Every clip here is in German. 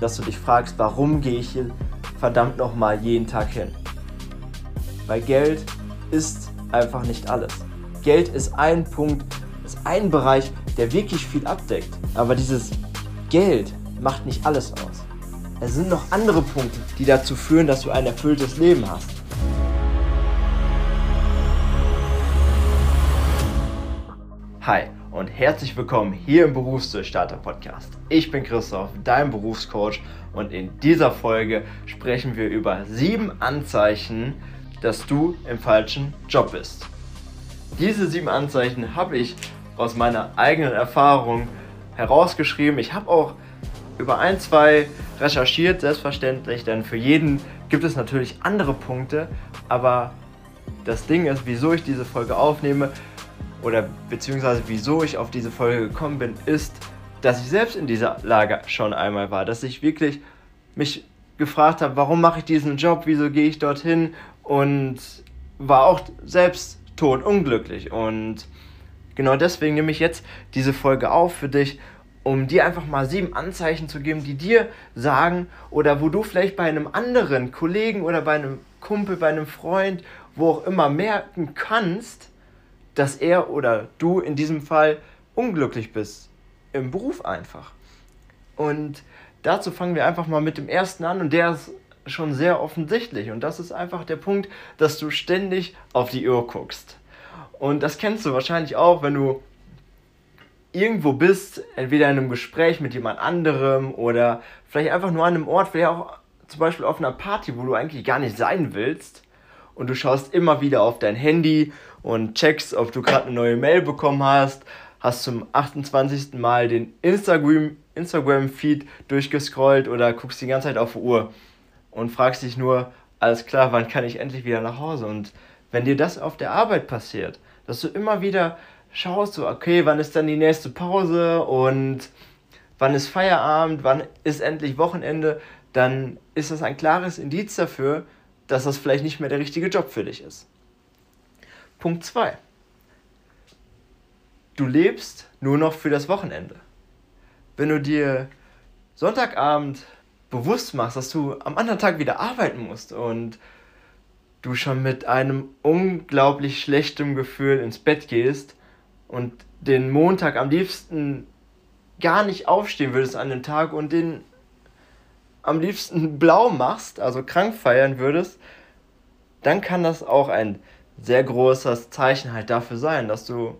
dass du dich fragst, warum gehe ich hier verdammt nochmal jeden Tag hin? Weil Geld ist einfach nicht alles. Geld ist ein Punkt, ist ein Bereich, der wirklich viel abdeckt. Aber dieses Geld macht nicht alles aus. Es sind noch andere Punkte, die dazu führen, dass du ein erfülltes Leben hast. Hi und herzlich willkommen hier im Berufsdurchstarter Podcast. Ich bin Christoph, dein Berufscoach und in dieser Folge sprechen wir über sieben Anzeichen, dass du im falschen Job bist. Diese sieben Anzeichen habe ich aus meiner eigenen Erfahrung herausgeschrieben. Ich habe auch über ein, zwei recherchiert, selbstverständlich, denn für jeden gibt es natürlich andere Punkte, aber das Ding ist, wieso ich diese Folge aufnehme oder beziehungsweise wieso ich auf diese Folge gekommen bin, ist, dass ich selbst in dieser Lage schon einmal war, dass ich wirklich mich gefragt habe, warum mache ich diesen Job, wieso gehe ich dorthin und war auch selbst tot unglücklich und genau deswegen nehme ich jetzt diese Folge auf für dich, um dir einfach mal sieben Anzeichen zu geben, die dir sagen oder wo du vielleicht bei einem anderen Kollegen oder bei einem Kumpel, bei einem Freund, wo auch immer merken kannst, dass er oder du in diesem Fall unglücklich bist. Im Beruf einfach. Und dazu fangen wir einfach mal mit dem ersten an und der ist schon sehr offensichtlich. Und das ist einfach der Punkt, dass du ständig auf die Uhr guckst. Und das kennst du wahrscheinlich auch, wenn du irgendwo bist, entweder in einem Gespräch mit jemand anderem oder vielleicht einfach nur an einem Ort, vielleicht auch zum Beispiel auf einer Party, wo du eigentlich gar nicht sein willst und du schaust immer wieder auf dein Handy und checkst, ob du gerade eine neue Mail bekommen hast, hast zum 28. Mal den Instagram, Instagram-Feed durchgescrollt oder guckst die ganze Zeit auf die Uhr und fragst dich nur, alles klar, wann kann ich endlich wieder nach Hause? Und wenn dir das auf der Arbeit passiert, dass du immer wieder schaust, so, okay, wann ist dann die nächste Pause und wann ist Feierabend, wann ist endlich Wochenende, dann ist das ein klares Indiz dafür, dass das vielleicht nicht mehr der richtige Job für dich ist. Punkt 2. Du lebst nur noch für das Wochenende. Wenn du dir Sonntagabend bewusst machst, dass du am anderen Tag wieder arbeiten musst und du schon mit einem unglaublich schlechten Gefühl ins Bett gehst und den Montag am liebsten gar nicht aufstehen würdest an dem Tag und den am liebsten blau machst, also krank feiern würdest, dann kann das auch ein sehr großes Zeichen halt dafür sein, dass du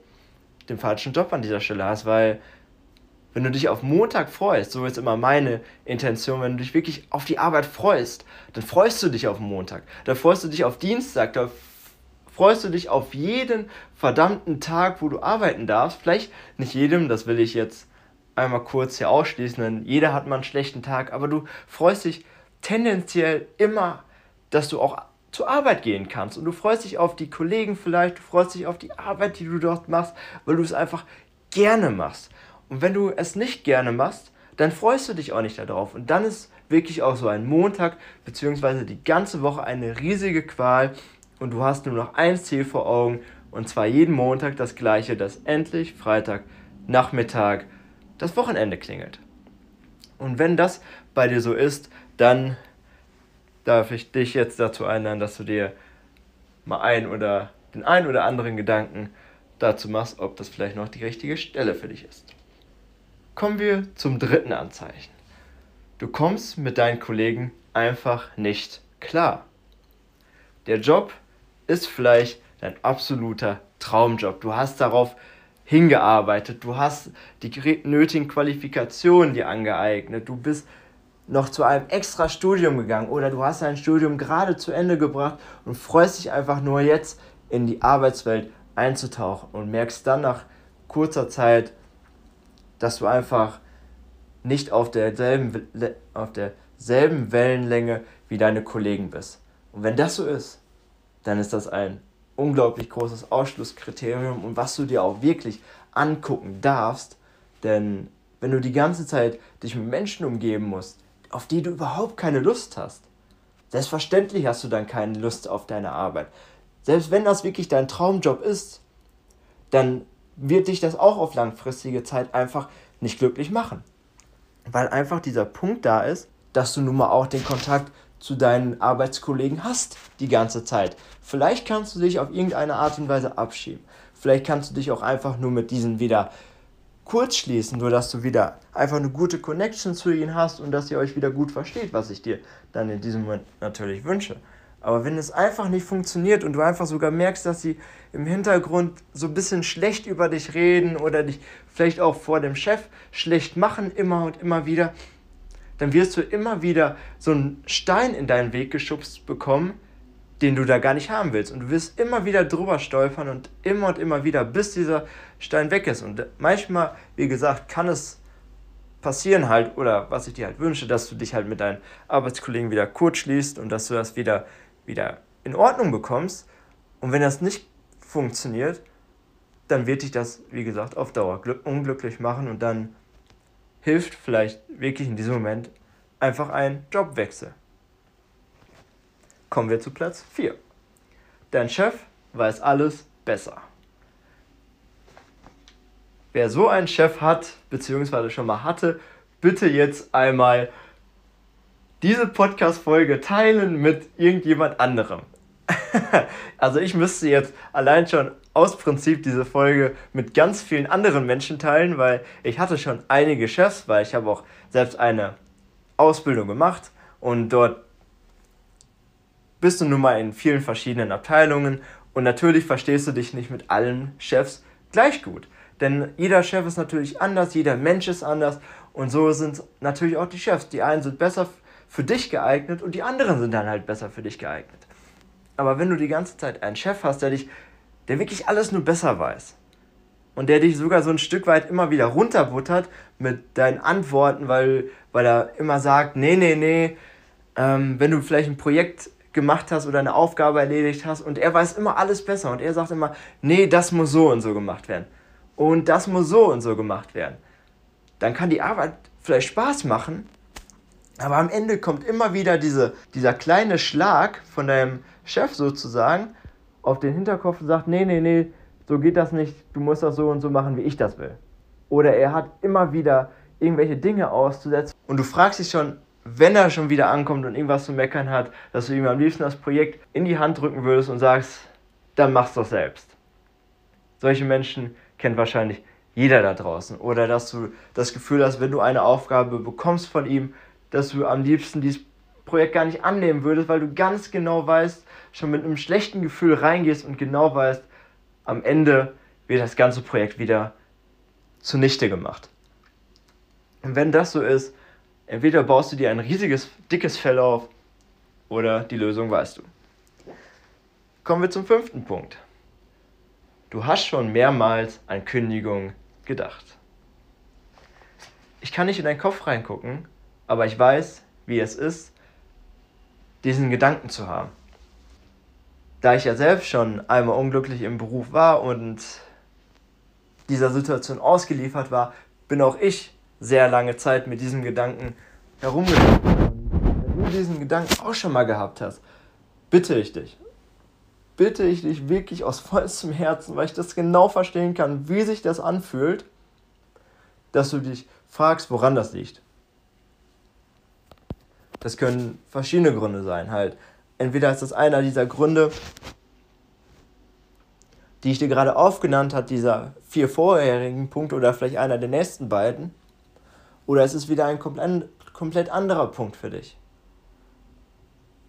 den falschen Job an dieser Stelle hast, weil wenn du dich auf Montag freust, so ist immer meine Intention, wenn du dich wirklich auf die Arbeit freust, dann freust du dich auf Montag, dann freust du dich auf Dienstag, dann freust du dich auf jeden verdammten Tag, wo du arbeiten darfst. Vielleicht nicht jedem, das will ich jetzt einmal kurz hier ausschließen, denn jeder hat mal einen schlechten Tag, aber du freust dich tendenziell immer, dass du auch zur Arbeit gehen kannst und du freust dich auf die Kollegen vielleicht, du freust dich auf die Arbeit, die du dort machst, weil du es einfach gerne machst. Und wenn du es nicht gerne machst, dann freust du dich auch nicht darauf. Und dann ist wirklich auch so ein Montag bzw. die ganze Woche eine riesige Qual und du hast nur noch ein Ziel vor Augen und zwar jeden Montag das gleiche, dass endlich Freitag Nachmittag das Wochenende klingelt. Und wenn das bei dir so ist, dann darf ich dich jetzt dazu einladen, dass du dir mal ein oder den ein oder anderen Gedanken dazu machst, ob das vielleicht noch die richtige Stelle für dich ist. Kommen wir zum dritten Anzeichen. Du kommst mit deinen Kollegen einfach nicht klar. Der Job ist vielleicht dein absoluter Traumjob. Du hast darauf hingearbeitet, du hast die nötigen Qualifikationen dir angeeignet, du bist noch zu einem extra Studium gegangen oder du hast dein Studium gerade zu Ende gebracht und freust dich einfach nur jetzt in die Arbeitswelt einzutauchen und merkst dann nach kurzer Zeit, dass du einfach nicht auf derselben, auf derselben Wellenlänge wie deine Kollegen bist. Und wenn das so ist, dann ist das ein unglaublich großes Ausschlusskriterium und was du dir auch wirklich angucken darfst, denn wenn du die ganze Zeit dich mit Menschen umgeben musst, auf die du überhaupt keine Lust hast, selbstverständlich hast du dann keine Lust auf deine Arbeit. Selbst wenn das wirklich dein Traumjob ist, dann wird dich das auch auf langfristige Zeit einfach nicht glücklich machen. weil einfach dieser Punkt da ist, dass du nun mal auch den Kontakt zu deinen Arbeitskollegen hast die ganze Zeit. Vielleicht kannst du dich auf irgendeine Art und Weise abschieben. Vielleicht kannst du dich auch einfach nur mit diesen wieder kurz schließen, nur dass du wieder einfach eine gute Connection zu ihnen hast und dass ihr euch wieder gut versteht, was ich dir dann in diesem Moment natürlich wünsche. Aber wenn es einfach nicht funktioniert und du einfach sogar merkst, dass sie im Hintergrund so ein bisschen schlecht über dich reden oder dich vielleicht auch vor dem Chef schlecht machen, immer und immer wieder, dann wirst du immer wieder so einen Stein in deinen Weg geschubst bekommen, den du da gar nicht haben willst. Und du wirst immer wieder drüber stolpern und immer und immer wieder, bis dieser Stein weg ist. Und manchmal, wie gesagt, kann es passieren halt, oder was ich dir halt wünsche, dass du dich halt mit deinen Arbeitskollegen wieder kurz schließt und dass du das wieder wieder in Ordnung bekommst. Und wenn das nicht funktioniert, dann wird dich das, wie gesagt, auf Dauer unglücklich machen und dann hilft vielleicht wirklich in diesem Moment einfach ein Jobwechsel. Kommen wir zu Platz 4. Dein Chef weiß alles besser. Wer so einen Chef hat, beziehungsweise schon mal hatte, bitte jetzt einmal diese Podcast-Folge teilen mit irgendjemand anderem. also ich müsste jetzt allein schon aus Prinzip diese Folge mit ganz vielen anderen Menschen teilen, weil ich hatte schon einige Chefs, weil ich habe auch selbst eine Ausbildung gemacht und dort bist du nun mal in vielen verschiedenen Abteilungen und natürlich verstehst du dich nicht mit allen Chefs gleich gut. Denn jeder Chef ist natürlich anders, jeder Mensch ist anders und so sind natürlich auch die Chefs. Die einen sind besser für dich geeignet und die anderen sind dann halt besser für dich geeignet. Aber wenn du die ganze Zeit einen Chef hast, der dich, der wirklich alles nur besser weiß und der dich sogar so ein Stück weit immer wieder runterbuttert mit deinen Antworten, weil, weil er immer sagt, nee, nee, nee, ähm, wenn du vielleicht ein Projekt gemacht hast oder eine Aufgabe erledigt hast und er weiß immer alles besser und er sagt immer, nee, das muss so und so gemacht werden und das muss so und so gemacht werden. Dann kann die Arbeit vielleicht Spaß machen, aber am Ende kommt immer wieder diese, dieser kleine Schlag von deinem Chef sozusagen auf den Hinterkopf und sagt, nee, nee, nee, so geht das nicht, du musst das so und so machen, wie ich das will. Oder er hat immer wieder irgendwelche Dinge auszusetzen und du fragst dich schon, wenn er schon wieder ankommt und irgendwas zu meckern hat, dass du ihm am liebsten das Projekt in die Hand drücken würdest und sagst, dann mach's doch selbst. Solche Menschen kennt wahrscheinlich jeder da draußen. Oder dass du das Gefühl hast, wenn du eine Aufgabe bekommst von ihm, dass du am liebsten dieses Projekt gar nicht annehmen würdest, weil du ganz genau weißt, schon mit einem schlechten Gefühl reingehst und genau weißt, am Ende wird das ganze Projekt wieder zunichte gemacht. Und wenn das so ist, entweder baust du dir ein riesiges, dickes Fell auf oder die Lösung weißt du. Kommen wir zum fünften Punkt. Du hast schon mehrmals an Kündigung gedacht. Ich kann nicht in deinen Kopf reingucken, aber ich weiß, wie es ist, diesen Gedanken zu haben. Da ich ja selbst schon einmal unglücklich im Beruf war und dieser Situation ausgeliefert war, bin auch ich sehr lange Zeit mit diesem Gedanken herumgegangen. wenn du diesen Gedanken auch schon mal gehabt hast, bitte ich dich, bitte ich dich wirklich aus vollstem Herzen, weil ich das genau verstehen kann, wie sich das anfühlt, dass du dich fragst, woran das liegt. Das können verschiedene Gründe sein. Halt, entweder ist das einer dieser Gründe, die ich dir gerade aufgenannt habe, dieser vier vorherigen Punkte oder vielleicht einer der nächsten beiden, oder es ist wieder ein komplett anderer Punkt für dich.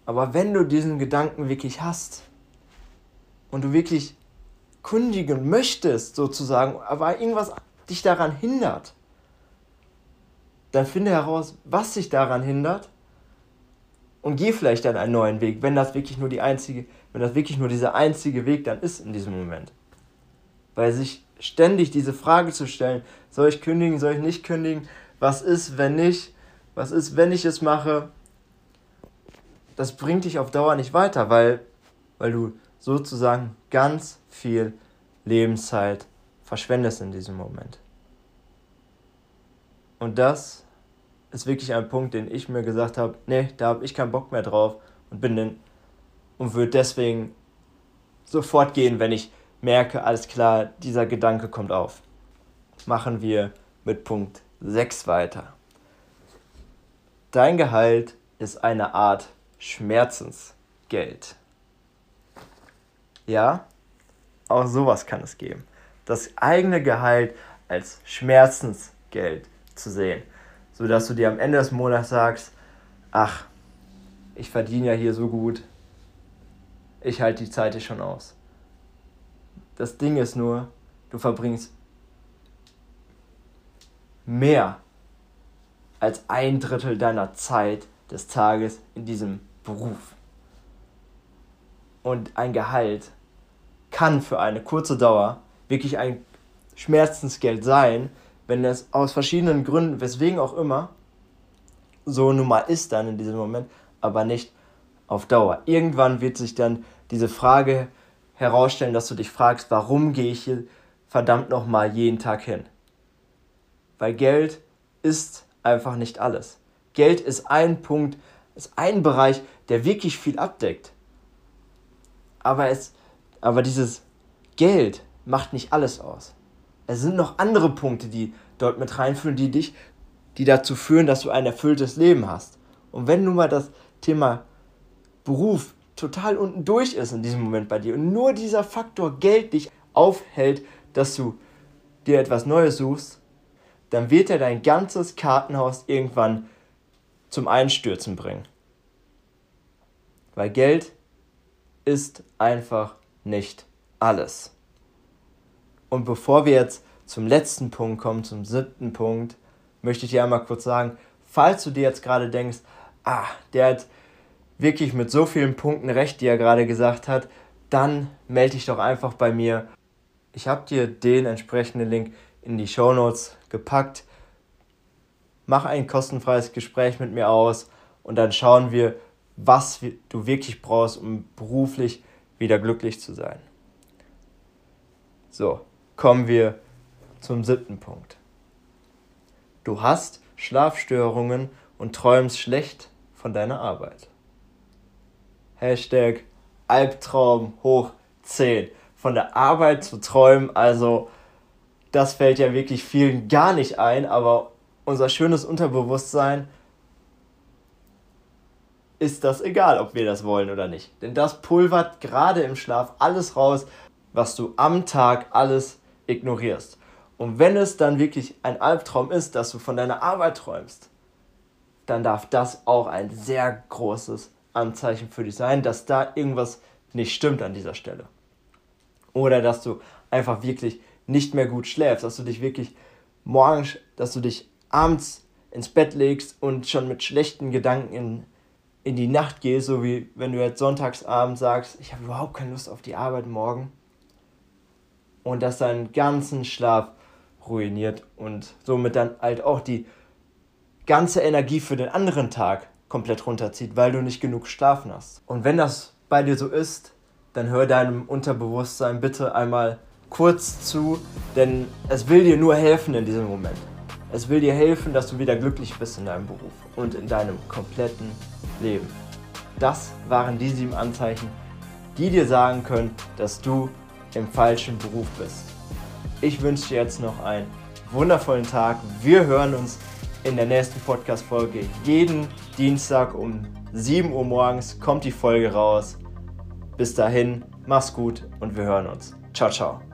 Aber wenn du diesen Gedanken wirklich hast und du wirklich kundigen möchtest, sozusagen, aber irgendwas dich daran hindert, dann finde heraus, was dich daran hindert und geh vielleicht dann einen neuen Weg, wenn das wirklich nur die einzige, wenn das wirklich nur dieser einzige Weg dann ist in diesem Moment. Weil sich ständig diese Frage zu stellen, soll ich kündigen, soll ich nicht kündigen, was ist, wenn nicht, was ist, wenn ich es mache, das bringt dich auf Dauer nicht weiter, weil, weil du sozusagen ganz viel Lebenszeit verschwendest in diesem Moment. Und das ist wirklich ein Punkt, den ich mir gesagt habe, nee, da habe ich keinen Bock mehr drauf und bin dann und würde deswegen sofort gehen, wenn ich merke, alles klar, dieser Gedanke kommt auf. Machen wir mit Punkt 6 weiter. Dein Gehalt ist eine Art Schmerzensgeld. Ja, auch sowas kann es geben. Das eigene Gehalt als Schmerzensgeld zu sehen, sodass du dir am Ende des Monats sagst, ach, ich verdiene ja hier so gut, ich halte die Zeit hier schon aus. Das Ding ist nur, du verbringst mehr als ein Drittel deiner Zeit des Tages in diesem Beruf. Und ein Gehalt kann für eine kurze Dauer wirklich ein Schmerzensgeld sein, wenn es aus verschiedenen Gründen, weswegen auch immer, so nun mal ist dann in diesem Moment, aber nicht auf Dauer. Irgendwann wird sich dann diese Frage herausstellen, dass du dich fragst, warum gehe ich hier verdammt nochmal jeden Tag hin? Weil Geld ist einfach nicht alles. Geld ist ein Punkt, ist ein Bereich, der wirklich viel abdeckt. Aber, es, aber dieses Geld macht nicht alles aus. Es sind noch andere Punkte, die dort mit reinführen, die dich, die dazu führen, dass du ein erfülltes Leben hast. Und wenn nun mal das Thema Beruf total unten durch ist in diesem Moment bei dir und nur dieser Faktor Geld dich aufhält, dass du dir etwas Neues suchst, dann wird er dein ganzes Kartenhaus irgendwann zum Einstürzen bringen. Weil Geld ist einfach nicht alles. Und bevor wir jetzt zum letzten Punkt kommen, zum siebten Punkt, möchte ich dir einmal kurz sagen, falls du dir jetzt gerade denkst, ah, der hat wirklich mit so vielen Punkten recht, die er gerade gesagt hat, dann melde dich doch einfach bei mir. Ich habe dir den entsprechenden Link in die Show Notes gepackt. Mach ein kostenfreies Gespräch mit mir aus und dann schauen wir, was du wirklich brauchst, um beruflich wieder glücklich zu sein. So, kommen wir zum siebten Punkt. Du hast Schlafstörungen und träumst schlecht von deiner Arbeit. Hashtag Albtraum hoch 10. Von der Arbeit zu träumen, also das fällt ja wirklich vielen gar nicht ein, aber unser schönes Unterbewusstsein ist das egal, ob wir das wollen oder nicht. Denn das pulvert gerade im Schlaf alles raus, was du am Tag alles ignorierst. Und wenn es dann wirklich ein Albtraum ist, dass du von deiner Arbeit träumst, dann darf das auch ein sehr großes Anzeichen für dich sein, dass da irgendwas nicht stimmt an dieser Stelle. Oder dass du einfach wirklich nicht mehr gut schläfst, dass du dich wirklich morgens, dass du dich abends ins Bett legst und schon mit schlechten Gedanken in, in die Nacht gehst, so wie wenn du jetzt sonntagsabend sagst, ich habe überhaupt keine Lust auf die Arbeit morgen. Und das deinen ganzen Schlaf ruiniert und somit dann halt auch die ganze Energie für den anderen Tag komplett runterzieht, weil du nicht genug geschlafen hast. Und wenn das bei dir so ist, dann hör deinem Unterbewusstsein bitte einmal kurz zu, denn es will dir nur helfen in diesem Moment. Es will dir helfen, dass du wieder glücklich bist in deinem Beruf und in deinem kompletten Leben. Das waren die sieben Anzeichen, die dir sagen können, dass du im falschen Beruf bist. Ich wünsche dir jetzt noch einen wundervollen Tag. Wir hören uns in der nächsten Podcast-Folge. Jeden Dienstag um 7 Uhr morgens kommt die Folge raus. Bis dahin, mach's gut und wir hören uns. Ciao, ciao.